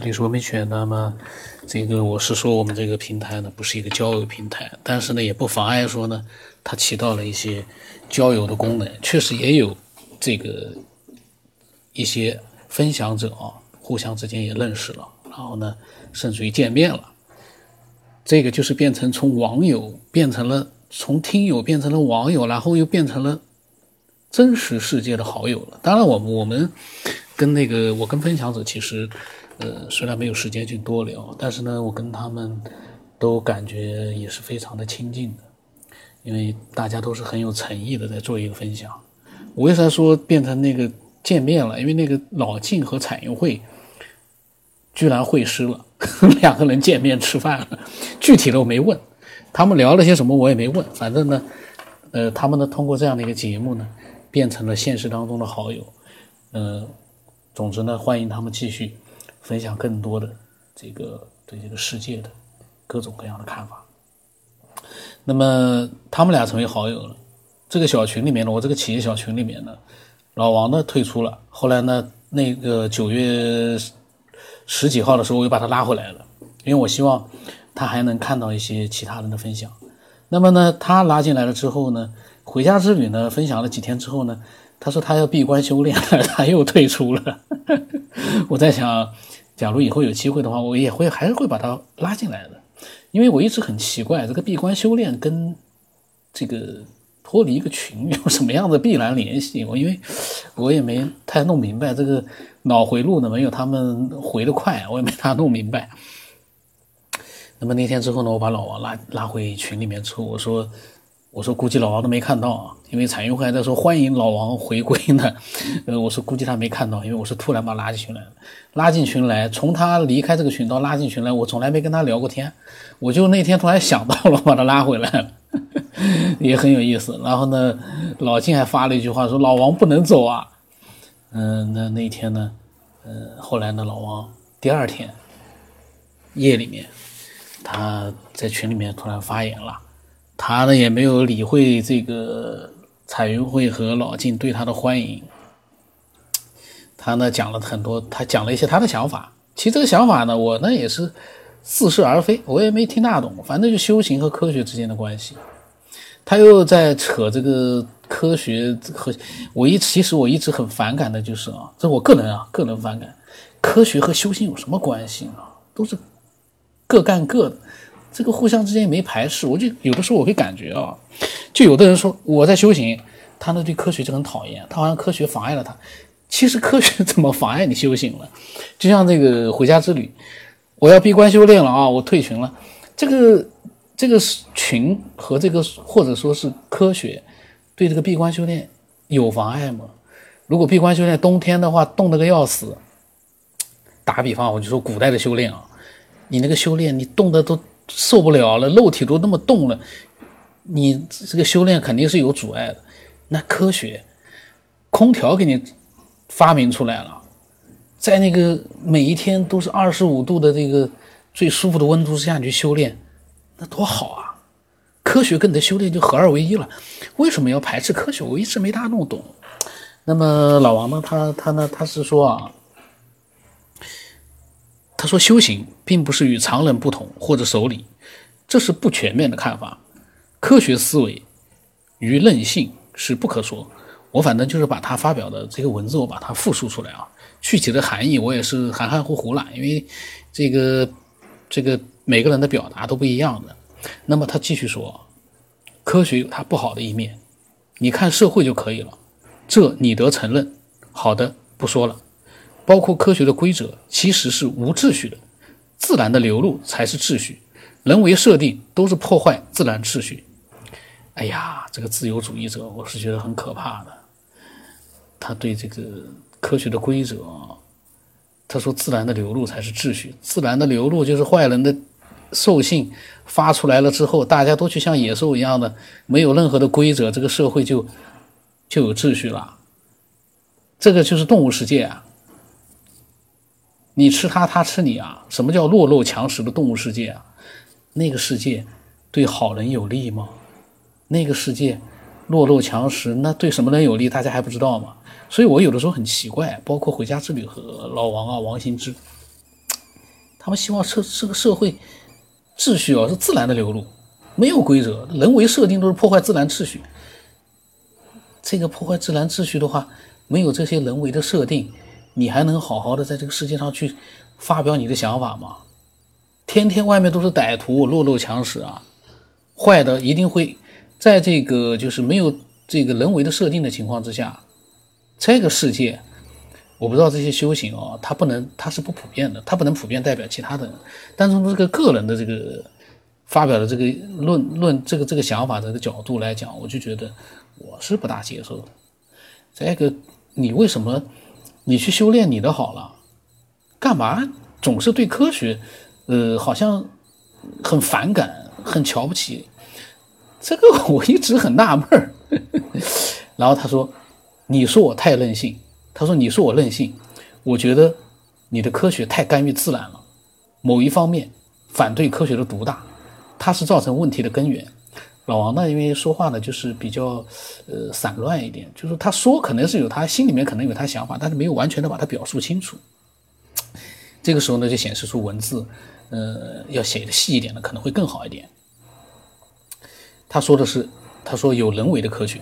这里是文明犬。那么，这个我是说，我们这个平台呢，不是一个交友平台，但是呢，也不妨碍说呢，它起到了一些交友的功能。确实也有这个一些分享者啊，互相之间也认识了，然后呢，甚至于见面了。这个就是变成从网友变成了从听友变成了网友，然后又变成了真实世界的好友了。当然，我我们跟那个我跟分享者其实。呃，虽然没有时间去多聊，但是呢，我跟他们都感觉也是非常的亲近的，因为大家都是很有诚意的在做一个分享。我为啥说变成那个见面了？因为那个老晋和彩云会居然会师了，两个人见面吃饭了。具体的我没问，他们聊了些什么我也没问。反正呢，呃，他们呢通过这样的一个节目呢，变成了现实当中的好友。嗯，总之呢，欢迎他们继续。分享更多的这个对这个世界的各种各样的看法。那么他们俩成为好友了。这个小群里面呢，我这个企业小群里面呢，老王呢退出了。后来呢，那个九月十几号的时候，我又把他拉回来了，因为我希望他还能看到一些其他人的分享。那么呢，他拉进来了之后呢，回家之旅呢，分享了几天之后呢，他说他要闭关修炼，他又退出了。我在想。假如以后有机会的话，我也会还是会把他拉进来的，因为我一直很奇怪，这个闭关修炼跟这个脱离一个群有什么样的必然联系？我因为我也没太弄明白，这个脑回路呢没有他们回的快，我也没太弄明白。那么那天之后呢，我把老王拉拉回群里面之后，我说。我说估计老王都没看到啊，因为彩云会还在说欢迎老王回归呢。呃，我说估计他没看到，因为我是突然把他拉进群来拉进群来，从他离开这个群到拉进群来，我从来没跟他聊过天，我就那天突然想到了，把他拉回来了，也很有意思。然后呢，老金还发了一句话说老王不能走啊。嗯，那那天呢，呃，后来呢，老王第二天夜里面，他在群里面突然发言了。他呢也没有理会这个彩云会和老晋对他的欢迎，他呢讲了很多，他讲了一些他的想法。其实这个想法呢，我呢也是似是而非，我也没听大懂。反正就修行和科学之间的关系，他又在扯这个科学和我一其实我一直很反感的就是啊，这我个人啊个人反感，科学和修行有什么关系呢？都是各干各的。这个互相之间也没排斥，我就有的时候我会感觉啊，就有的人说我在修行，他呢对科学就很讨厌，他好像科学妨碍了他。其实科学怎么妨碍你修行了？就像这个回家之旅，我要闭关修炼了啊，我退群了。这个这个群和这个或者说是科学对这个闭关修炼有妨碍吗？如果闭关修炼冬天的话冻得个要死，打个比方，我就说古代的修炼啊，你那个修炼你冻得都。受不了了，肉体都那么冻了，你这个修炼肯定是有阻碍的。那科学，空调给你发明出来了，在那个每一天都是二十五度的这个最舒服的温度之下去修炼，那多好啊！科学跟你的修炼就合二为一了。为什么要排斥科学？我一直没大弄懂。那么老王呢？他他呢？他是说啊。他说：“修行并不是与常人不同或者守礼，这是不全面的看法。科学思维与任性是不可说。我反正就是把他发表的这个文字，我把它复述出来啊。具体的含义我也是含含糊糊了，因为这个这个每个人的表达都不一样的。那么他继续说，科学有它不好的一面，你看社会就可以了，这你得承认。好的，不说了。”包括科学的规则其实是无秩序的，自然的流露才是秩序，人为设定都是破坏自然秩序。哎呀，这个自由主义者我是觉得很可怕的。他对这个科学的规则，他说自然的流露才是秩序，自然的流露就是坏人的兽性发出来了之后，大家都去像野兽一样的，没有任何的规则，这个社会就就有秩序了。这个就是动物世界啊。你吃它，它吃你啊！什么叫弱肉强食的动物世界啊？那个世界对好人有利吗？那个世界弱肉强食，那对什么人有利？大家还不知道吗？所以我有的时候很奇怪，包括回家之旅和老王啊、王新之，他们希望社这个社会秩序啊是自然的流露，没有规则，人为设定都是破坏自然秩序。这个破坏自然秩序的话，没有这些人为的设定，你还能好好的在这个世界上去发表你的想法吗？天天外面都是歹徒，弱肉强食啊，坏的一定会在这个就是没有这个人为的设定的情况之下，这个世界，我不知道这些修行哦，它不能，它是不普遍的，它不能普遍代表其他的人。但从这个个人的这个发表的这个论论这个这个想法这个角度来讲，我就觉得我是不大接受的。这个你为什么你去修炼你的好了，干嘛总是对科学？呃，好像很反感，很瞧不起，这个 我一直很纳闷儿。然后他说：“你说我太任性。”他说：“你说我任性，我觉得你的科学太干预自然了，某一方面反对科学的独大，它是造成问题的根源。”老王呢，因为说话呢就是比较呃散乱一点，就是他说可能是有他心里面可能有他想法，但是没有完全的把它表述清楚。这个时候呢，就显示出文字。呃，要写的细一点的可能会更好一点。他说的是，他说有人为的科学，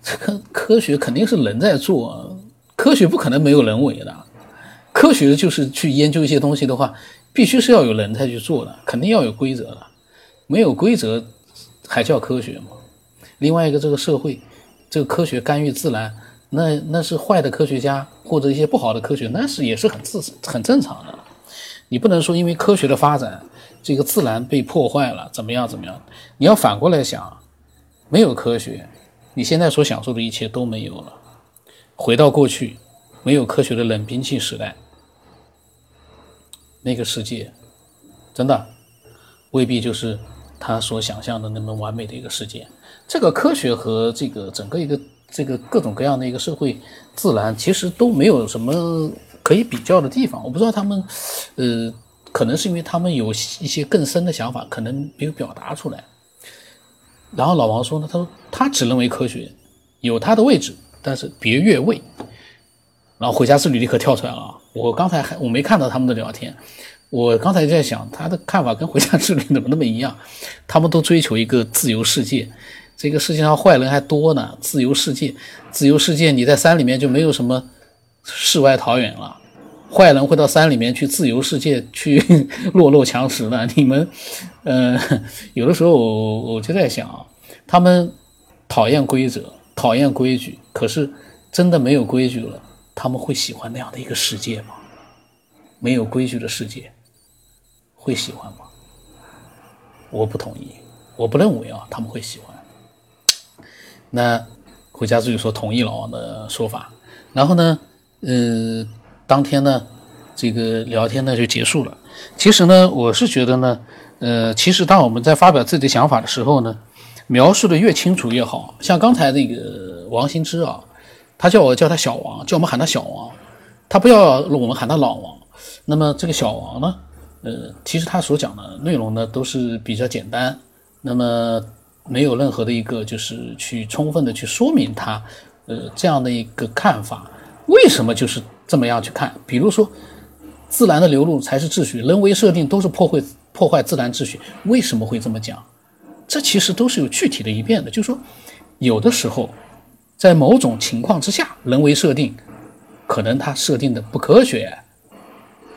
这个科学肯定是人在做，科学不可能没有人为的。科学就是去研究一些东西的话，必须是要有人才去做的，肯定要有规则的，没有规则还叫科学吗？另外一个，这个社会，这个科学干预自然，那那是坏的科学家或者一些不好的科学，那是也是很自很正常的。你不能说因为科学的发展，这个自然被破坏了，怎么样怎么样？你要反过来想，没有科学，你现在所享受的一切都没有了。回到过去，没有科学的冷兵器时代，那个世界，真的未必就是他所想象的那么完美的一个世界。这个科学和这个整个一个这个各种各样的一个社会自然，其实都没有什么。可以比较的地方，我不知道他们，呃，可能是因为他们有一些更深的想法，可能没有表达出来。然后老王说呢，他说他只认为科学有它的位置，但是别越位。然后回家之旅立刻跳出来了。我刚才还我没看到他们的聊天，我刚才在想他的看法跟回家之旅怎么那么一样？他们都追求一个自由世界，这个世界上坏人还多呢。自由世界，自由世界，你在山里面就没有什么。世外桃源了，坏人会到山里面去自由世界去 弱肉强食的。你们，呃，有的时候我就在想，他们讨厌规则，讨厌规矩，可是真的没有规矩了，他们会喜欢那样的一个世界吗？没有规矩的世界，会喜欢吗？我不同意，我不认为啊，他们会喜欢。那回家之旅说同意老王的说法，然后呢？呃，当天呢，这个聊天呢就结束了。其实呢，我是觉得呢，呃，其实当我们在发表自己的想法的时候呢，描述的越清楚越好。像刚才那个王新之啊，他叫我叫他小王，叫我们喊他小王，他不要我们喊他老王。那么这个小王呢，呃，其实他所讲的内容呢都是比较简单，那么没有任何的一个就是去充分的去说明他呃这样的一个看法。为什么就是这么样去看？比如说，自然的流露才是秩序，人为设定都是破坏破坏自然秩序。为什么会这么讲？这其实都是有具体的一遍的。就是说，有的时候，在某种情况之下，人为设定可能它设定的不科学，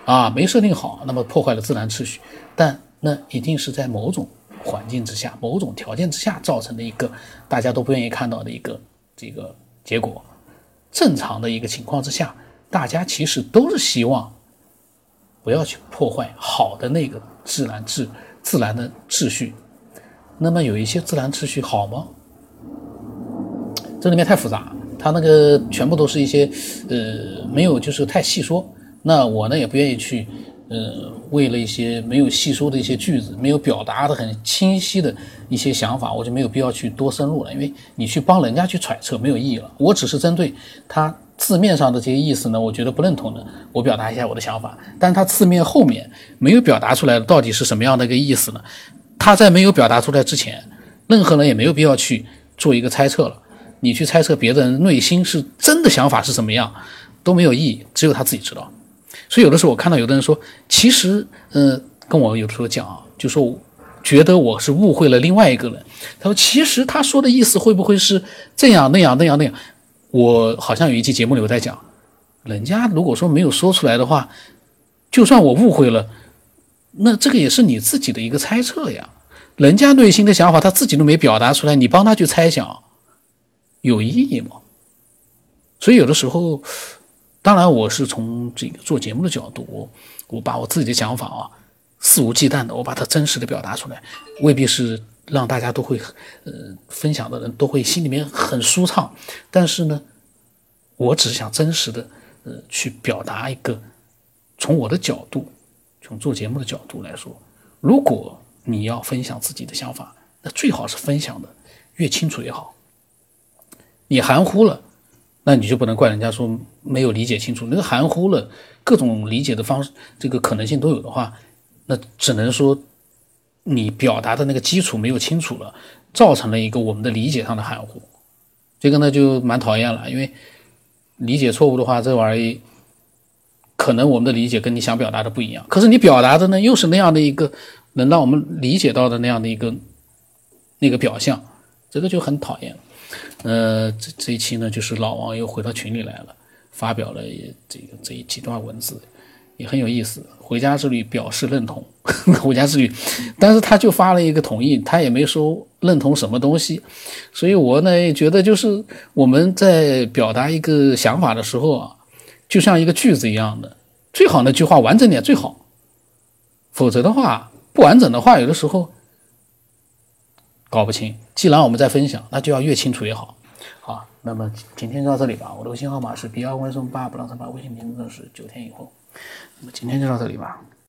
啊，没设定好，那么破坏了自然秩序。但那一定是在某种环境之下、某种条件之下造成的一个大家都不愿意看到的一个这个结果。正常的一个情况之下，大家其实都是希望不要去破坏好的那个自然秩自然的秩序。那么有一些自然秩序好吗？这里面太复杂，它那个全部都是一些呃没有就是太细说。那我呢也不愿意去。呃，为了一些没有细说的一些句子，没有表达的很清晰的一些想法，我就没有必要去多深入了，因为你去帮人家去揣测没有意义了。我只是针对他字面上的这些意思呢，我觉得不认同的，我表达一下我的想法。但他字面后面没有表达出来的到底是什么样的一个意思呢？他在没有表达出来之前，任何人也没有必要去做一个猜测了。你去猜测别人内心是真的想法是什么样，都没有意义，只有他自己知道。所以有的时候我看到有的人说，其实，呃，跟我有的时候讲啊，就说觉得我是误会了另外一个人。他说，其实他说的意思会不会是这样那样那样那样？我好像有一期节目里我在讲，人家如果说没有说出来的话，就算我误会了，那这个也是你自己的一个猜测呀。人家内心的想法他自己都没表达出来，你帮他去猜想，有意义吗？所以有的时候，当然我是从这个做节目的角度，我把我自己的想法啊，肆无忌惮的我把它真实的表达出来，未必是让大家都会呃分享的人都会心里面很舒畅，但是呢，我只是想真实的呃去表达一个从我的角度，从做节目的角度来说，如果你要分享自己的想法，那最好是分享的越清楚越好，你含糊了。那你就不能怪人家说没有理解清楚，那个含糊了，各种理解的方式，这个可能性都有的话，那只能说你表达的那个基础没有清楚了，造成了一个我们的理解上的含糊，这个呢就蛮讨厌了，因为理解错误的话，这玩意可能我们的理解跟你想表达的不一样，可是你表达的呢又是那样的一个能让我们理解到的那样的一个那个表象，这个就很讨厌。呃，这这一期呢，就是老王又回到群里来了，发表了这个这一几段文字，也很有意思。回家之旅表示认同，回家之旅，但是他就发了一个同意，他也没说认同什么东西。所以我呢也觉得，就是我们在表达一个想法的时候啊，就像一个句子一样的，最好那句话完整点最好，否则的话不完整的话，有的时候。搞不清，既然我们在分享，那就要越清楚越好。好，那么今天就到这里吧。我的微信号码是 B 二 Y 送八不让三八，微信名字是九天以后。那么今天就到这里吧。